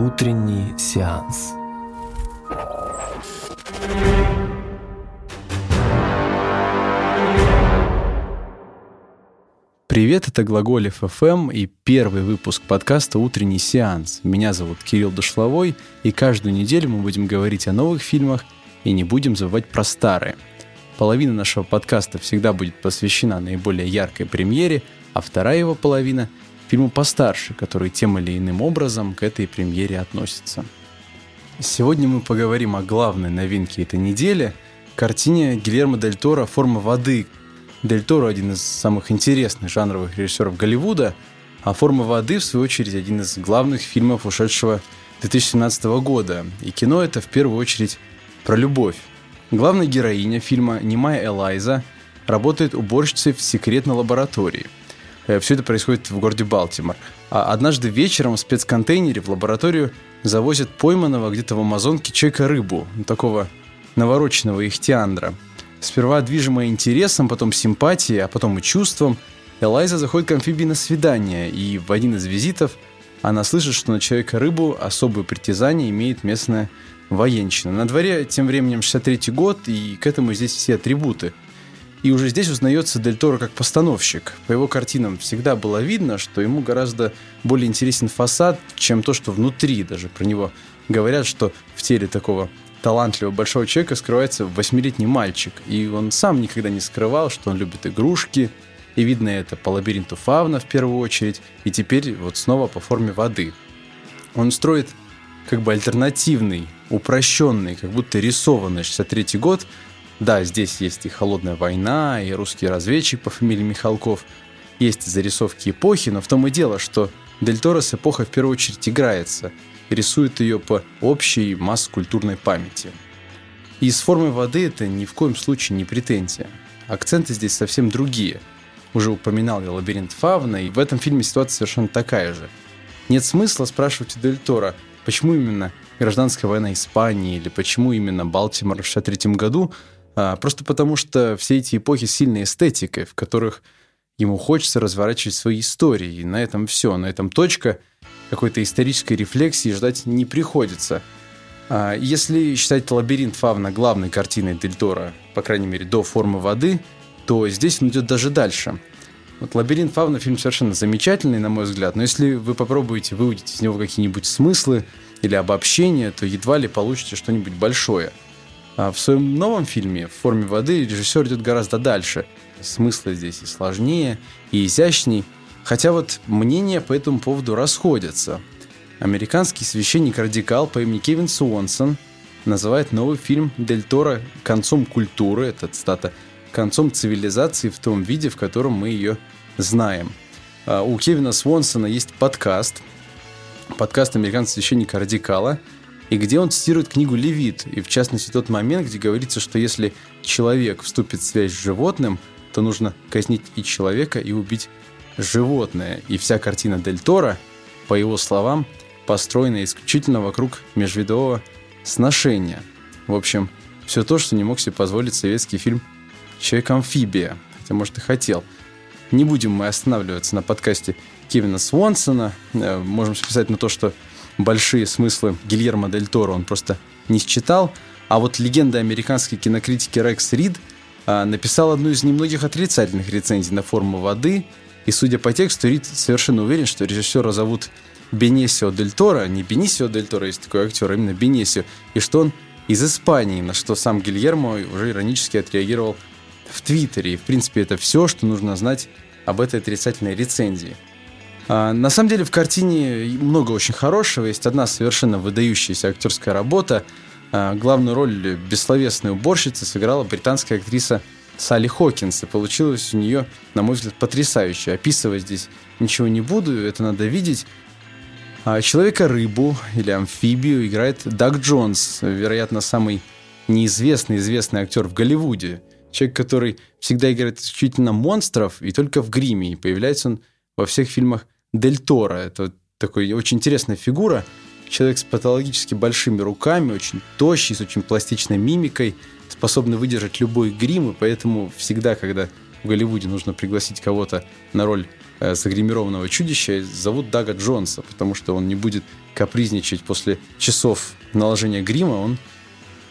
Утренний сеанс. Привет, это Глаголев FM и первый выпуск подкаста «Утренний сеанс». Меня зовут Кирилл Душловой, и каждую неделю мы будем говорить о новых фильмах и не будем забывать про старые. Половина нашего подкаста всегда будет посвящена наиболее яркой премьере, а вторая его половина – фильму постарше, который тем или иным образом к этой премьере относится. Сегодня мы поговорим о главной новинке этой недели – картине Гильермо Дель Торо «Форма воды», Дель Торо один из самых интересных жанровых режиссеров Голливуда, а «Форма воды», в свою очередь, один из главных фильмов ушедшего 2017 года. И кино это в первую очередь про любовь. Главная героиня фильма Немая Элайза работает уборщицей в секретной лаборатории. Э, Все это происходит в городе Балтимор. А однажды вечером в спецконтейнере в лабораторию завозят пойманного где-то в Амазонке человека рыбу, такого навороченного ихтиандра – Сперва движимая интересом, потом симпатией, а потом и чувством, Элайза заходит к амфибии на свидание, и в один из визитов она слышит, что на человека-рыбу особое притязание имеет местная военщина. На дворе тем временем 63 год, и к этому здесь все атрибуты. И уже здесь узнается Дель Торо как постановщик. По его картинам всегда было видно, что ему гораздо более интересен фасад, чем то, что внутри. Даже про него говорят, что в теле такого талантливого большого человека скрывается восьмилетний мальчик. И он сам никогда не скрывал, что он любит игрушки. И видно это по лабиринту фауна в первую очередь. И теперь вот снова по форме воды. Он строит как бы альтернативный, упрощенный, как будто рисованный 63-й год. Да, здесь есть и холодная война, и русский разведчик по фамилии Михалков. Есть зарисовки эпохи, но в том и дело, что Дель Торо с эпохой в первую очередь играется – рисует ее по общей масс-культурной памяти. И с формой воды это ни в коем случае не претензия. Акценты здесь совсем другие. Уже упоминал я лабиринт Фавна, и в этом фильме ситуация совершенно такая же. Нет смысла спрашивать у Дель Торо, почему именно гражданская война Испании или почему именно Балтимор в 63 году, а просто потому что все эти эпохи сильной эстетикой, в которых ему хочется разворачивать свои истории. И на этом все, на этом точка – какой-то исторической рефлексии ждать не приходится. А, если считать «Лабиринт Фавна» главной картиной Дель Торо, по крайней мере, до «Формы воды», то здесь он идет даже дальше. Вот «Лабиринт Фавна» фильм совершенно замечательный, на мой взгляд, но если вы попробуете выудить из него какие-нибудь смыслы или обобщения, то едва ли получите что-нибудь большое. А в своем новом фильме «В форме воды» режиссер идет гораздо дальше. Смыслы здесь и сложнее, и изящней – Хотя вот мнения по этому поводу расходятся. Американский священник-радикал по имени Кевин Суонсон называет новый фильм Дель Торо концом культуры, это цитата, концом цивилизации в том виде, в котором мы ее знаем. А у Кевина Свонсона есть подкаст, подкаст американского священника-радикала, и где он цитирует книгу «Левит», и в частности тот момент, где говорится, что если человек вступит в связь с животным, то нужно казнить и человека, и убить животное, и вся картина Дель Торо, по его словам, построена исключительно вокруг межвидового сношения. В общем, все то, что не мог себе позволить советский фильм «Человек-амфибия», хотя, может, и хотел. Не будем мы останавливаться на подкасте Кевина Свонсона, э, можем списать на то, что большие смыслы Гильермо Дель Торо он просто не считал, а вот легенда американской кинокритики Рекс Рид а, написал одну из немногих отрицательных рецензий на форму воды – и судя по тексту, Рид совершенно уверен, что режиссера зовут Бенесио Дель Торо, не Бенисио Дель Торо, есть такой актер, а именно Бенесио, и что он из Испании, на что сам Гильермо уже иронически отреагировал в Твиттере. И, в принципе, это все, что нужно знать об этой отрицательной рецензии. А, на самом деле в картине много очень хорошего. Есть одна совершенно выдающаяся актерская работа. А, главную роль бессловесной уборщицы сыграла британская актриса Салли Хокинс, и получилось у нее, на мой взгляд, потрясающе. Описывать здесь ничего не буду, это надо видеть. А Человека-рыбу или амфибию играет Даг Джонс, вероятно, самый неизвестный известный актер в Голливуде. Человек, который всегда играет исключительно монстров и только в гриме. И появляется он во всех фильмах Дель Торо. Это такой очень интересная фигура. Человек с патологически большими руками, очень тощий, с очень пластичной мимикой – способны выдержать любой грим, и поэтому всегда, когда в Голливуде нужно пригласить кого-то на роль э, загримированного чудища зовут Дага Джонса, потому что он не будет капризничать после часов наложения грима, он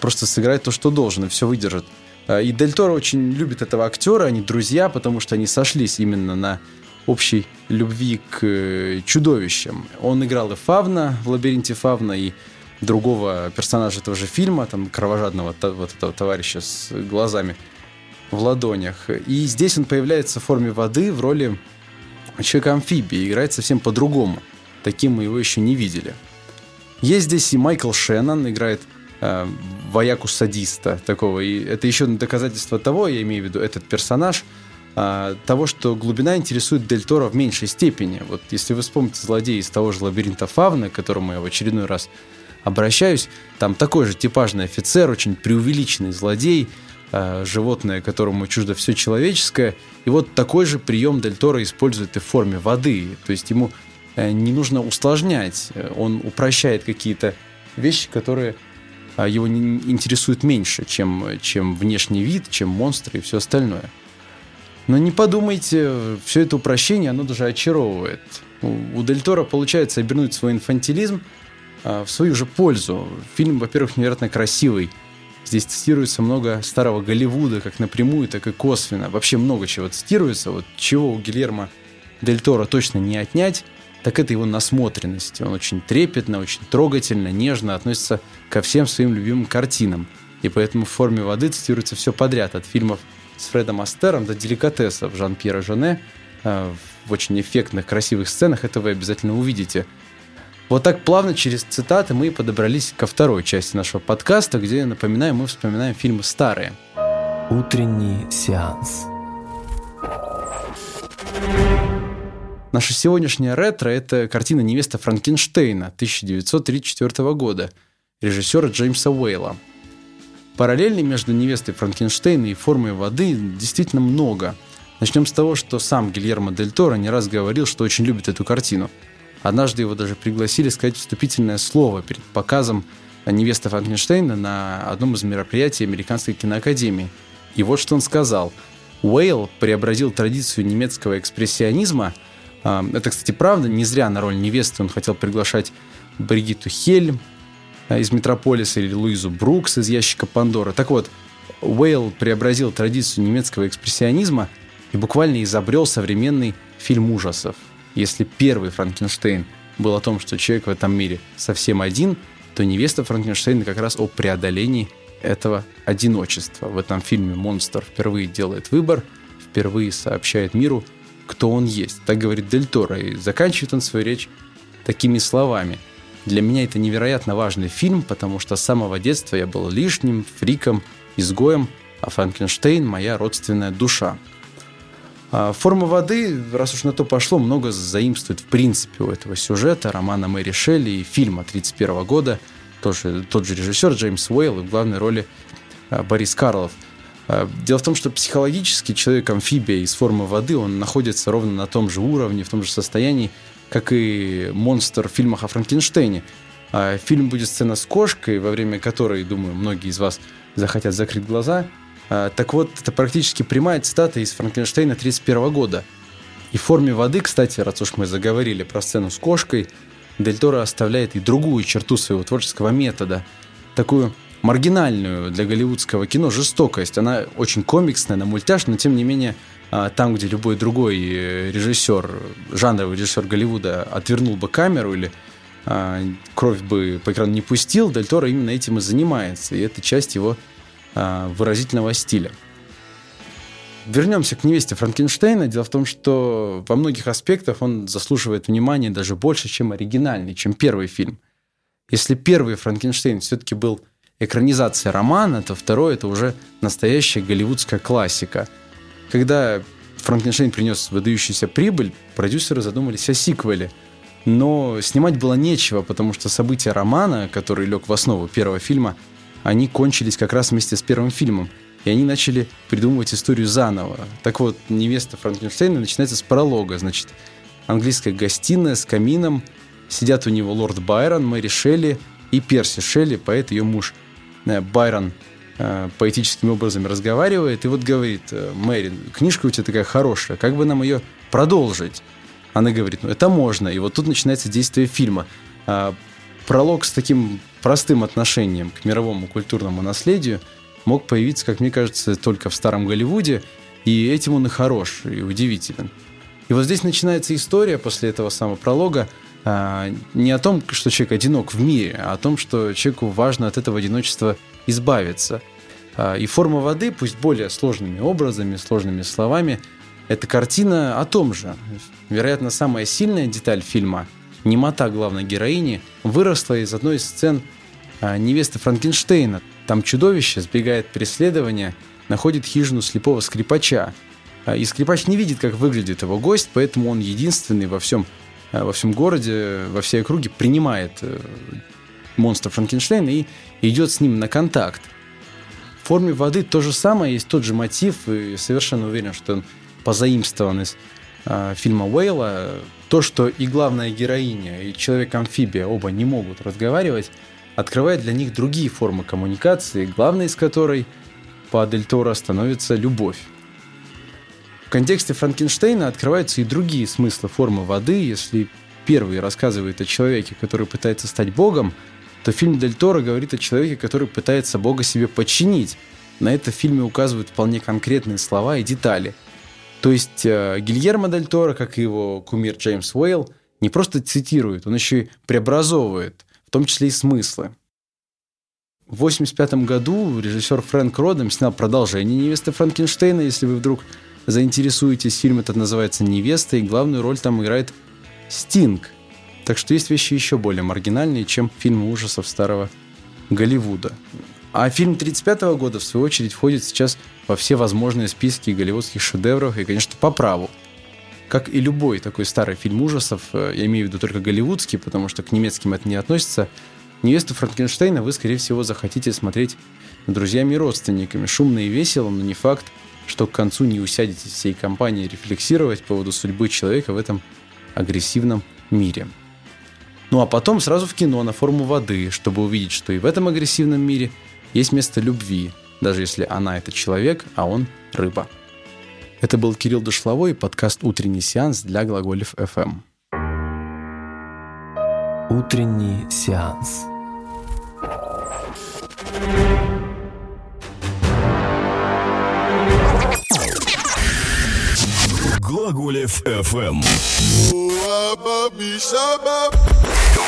просто сыграет то, что должен, и все выдержит. Э, и Дель Торо очень любит этого актера, они друзья, потому что они сошлись именно на общей любви к э, чудовищам. Он играл и Фавна в «Лабиринте Фавна», и другого персонажа этого же фильма, там, кровожадного вот этого товарища с глазами в ладонях. И здесь он появляется в форме воды в роли человека-амфибии, играет совсем по-другому. Таким мы его еще не видели. Есть здесь и Майкл Шеннон, играет э, вояку-садиста такого. И это еще доказательство того, я имею в виду этот персонаж, э, того, что глубина интересует Дель Торо в меньшей степени. Вот если вы вспомните злодея из того же лабиринта Фавна, к которому я в очередной раз обращаюсь, там такой же типажный офицер, очень преувеличенный злодей, э, животное, которому чуждо все человеческое. И вот такой же прием Дель Торо использует и в форме воды. То есть ему э, не нужно усложнять, он упрощает какие-то вещи, которые э, его интересуют меньше, чем, чем внешний вид, чем монстры и все остальное. Но не подумайте, все это упрощение, оно даже очаровывает. У Дель Торо получается обернуть свой инфантилизм а, в свою же пользу. Фильм, во-первых, невероятно красивый. Здесь цитируется много старого Голливуда, как напрямую, так и косвенно. Вообще много чего цитируется. Вот чего у Гильермо Дель Торо точно не отнять, так это его насмотренность. Он очень трепетно, очень трогательно, нежно относится ко всем своим любимым картинам. И поэтому в форме воды цитируется все подряд, от фильмов с Фредом Астером до деликатесов Жан-Пьера Жене. А, в очень эффектных, красивых сценах это вы обязательно увидите – вот так плавно через цитаты мы подобрались ко второй части нашего подкаста, где, напоминаю, мы вспоминаем фильмы старые. Утренний сеанс. Наша сегодняшняя ретро – это картина «Невеста Франкенштейна» 1934 года режиссера Джеймса Уэйла. Параллельно между «Невестой Франкенштейна» и «Формой воды» действительно много. Начнем с того, что сам Гильермо Дель Торо не раз говорил, что очень любит эту картину – Однажды его даже пригласили сказать вступительное слово перед показом невесты Франкенштейна на одном из мероприятий Американской киноакадемии. И вот что он сказал. Уэйл преобразил традицию немецкого экспрессионизма. А, это, кстати, правда, не зря на роль невесты он хотел приглашать Бригитту Хельм из «Метрополиса» или Луизу Брукс из «Ящика Пандоры». Так вот, Уэйл преобразил традицию немецкого экспрессионизма и буквально изобрел современный фильм ужасов – если первый Франкенштейн был о том, что человек в этом мире совсем один, то невеста Франкенштейна как раз о преодолении этого одиночества. В этом фильме монстр впервые делает выбор, впервые сообщает миру, кто он есть. Так говорит Дель Торо, и заканчивает он свою речь такими словами. Для меня это невероятно важный фильм, потому что с самого детства я был лишним, фриком, изгоем, а Франкенштейн – моя родственная душа. А, форма воды, раз уж на то пошло, много заимствует в принципе у этого сюжета, романа Мэри Шелли и фильма 1931 года, тоже тот же режиссер Джеймс Уэйл и в главной роли а, Борис Карлов. А, дело в том, что психологически человек-амфибия из формы воды, он находится ровно на том же уровне, в том же состоянии, как и монстр в фильмах о Франкенштейне. В фильме будет сцена с кошкой, во время которой, думаю, многие из вас захотят закрыть глаза – а, так вот, это практически прямая цитата из Франкенштейна 1931 года. И в форме воды, кстати, раз уж мы заговорили про сцену с кошкой, Дель Торо оставляет и другую черту своего творческого метода. Такую маргинальную для голливудского кино жестокость. Она очень комиксная, на мультяж, но тем не менее а, там, где любой другой э, режиссер, жанровый режиссер Голливуда отвернул бы камеру или а, кровь бы по экрану не пустил, Дель Торо именно этим и занимается. И это часть его а, выразительного стиля. Вернемся к невесте Франкенштейна. Дело в том, что во многих аспектах он заслуживает внимания даже больше, чем оригинальный, чем первый фильм. Если первый Франкенштейн все-таки был экранизация романа, то второй это уже настоящая голливудская классика. Когда Франкенштейн принес выдающуюся прибыль, продюсеры задумались о сиквеле. Но снимать было нечего, потому что события романа, который лег в основу первого фильма, они кончились как раз вместе с первым фильмом. И они начали придумывать историю заново. Так вот, невеста Франкенштейна начинается с пролога. Значит, английская гостиная с камином. Сидят у него лорд Байрон, Мэри Шелли и Перси Шелли, поэт, ее муж. Э, Байрон э, поэтическим образом разговаривает и вот говорит, «Э, Мэри, книжка у тебя такая хорошая, как бы нам ее продолжить? Она говорит, ну это можно. И вот тут начинается действие фильма. А, пролог с таким простым отношением к мировому культурному наследию мог появиться, как мне кажется, только в старом Голливуде, и этим он и хорош, и удивителен. И вот здесь начинается история после этого самого пролога не о том, что человек одинок в мире, а о том, что человеку важно от этого одиночества избавиться. А, и форма воды, пусть более сложными образами, сложными словами, это картина о том же. Вероятно, самая сильная деталь фильма – немота главной героини выросла из одной из сцен а, невесты Франкенштейна. Там чудовище сбегает преследования, находит хижину слепого скрипача. А, и скрипач не видит, как выглядит его гость, поэтому он единственный во всем, а, во всем городе, во всей округе принимает э, монстра Франкенштейна и идет с ним на контакт. В форме воды то же самое, есть тот же мотив, и совершенно уверен, что он позаимствован из э, фильма Уэйла то, что и главная героиня, и человек-амфибия оба не могут разговаривать, открывает для них другие формы коммуникации, главной из которой по Дель Торо становится любовь. В контексте Франкенштейна открываются и другие смыслы формы воды. Если первый рассказывает о человеке, который пытается стать богом, то фильм Дель Торо говорит о человеке, который пытается бога себе подчинить. На это в фильме указывают вполне конкретные слова и детали – то есть э, Гильермо Дель Торо, как и его кумир Джеймс Уэйл, не просто цитирует, он еще и преобразовывает, в том числе и смыслы. В 1985 году режиссер Фрэнк Родом снял продолжение «Невесты Франкенштейна». Если вы вдруг заинтересуетесь, фильм этот называется «Невеста», и главную роль там играет Стинг. Так что есть вещи еще более маргинальные, чем фильмы ужасов старого Голливуда. А фильм 1935 года, в свою очередь, входит сейчас во все возможные списки голливудских шедевров, и, конечно, по праву. Как и любой такой старый фильм ужасов, э, я имею в виду только голливудский, потому что к немецким это не относится, «Невесту Франкенштейна» вы, скорее всего, захотите смотреть друзьями и родственниками. Шумно и весело, но не факт, что к концу не усядете всей компанией рефлексировать по поводу судьбы человека в этом агрессивном мире. Ну а потом сразу в кино на форму воды, чтобы увидеть, что и в этом агрессивном мире – есть место любви, даже если она это человек, а он рыба. Это был Кирилл Дошловой, подкаст «Утренний сеанс» для глаголев FM. Утренний сеанс. Глаголев FM.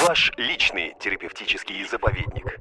Ваш личный терапевтический заповедник.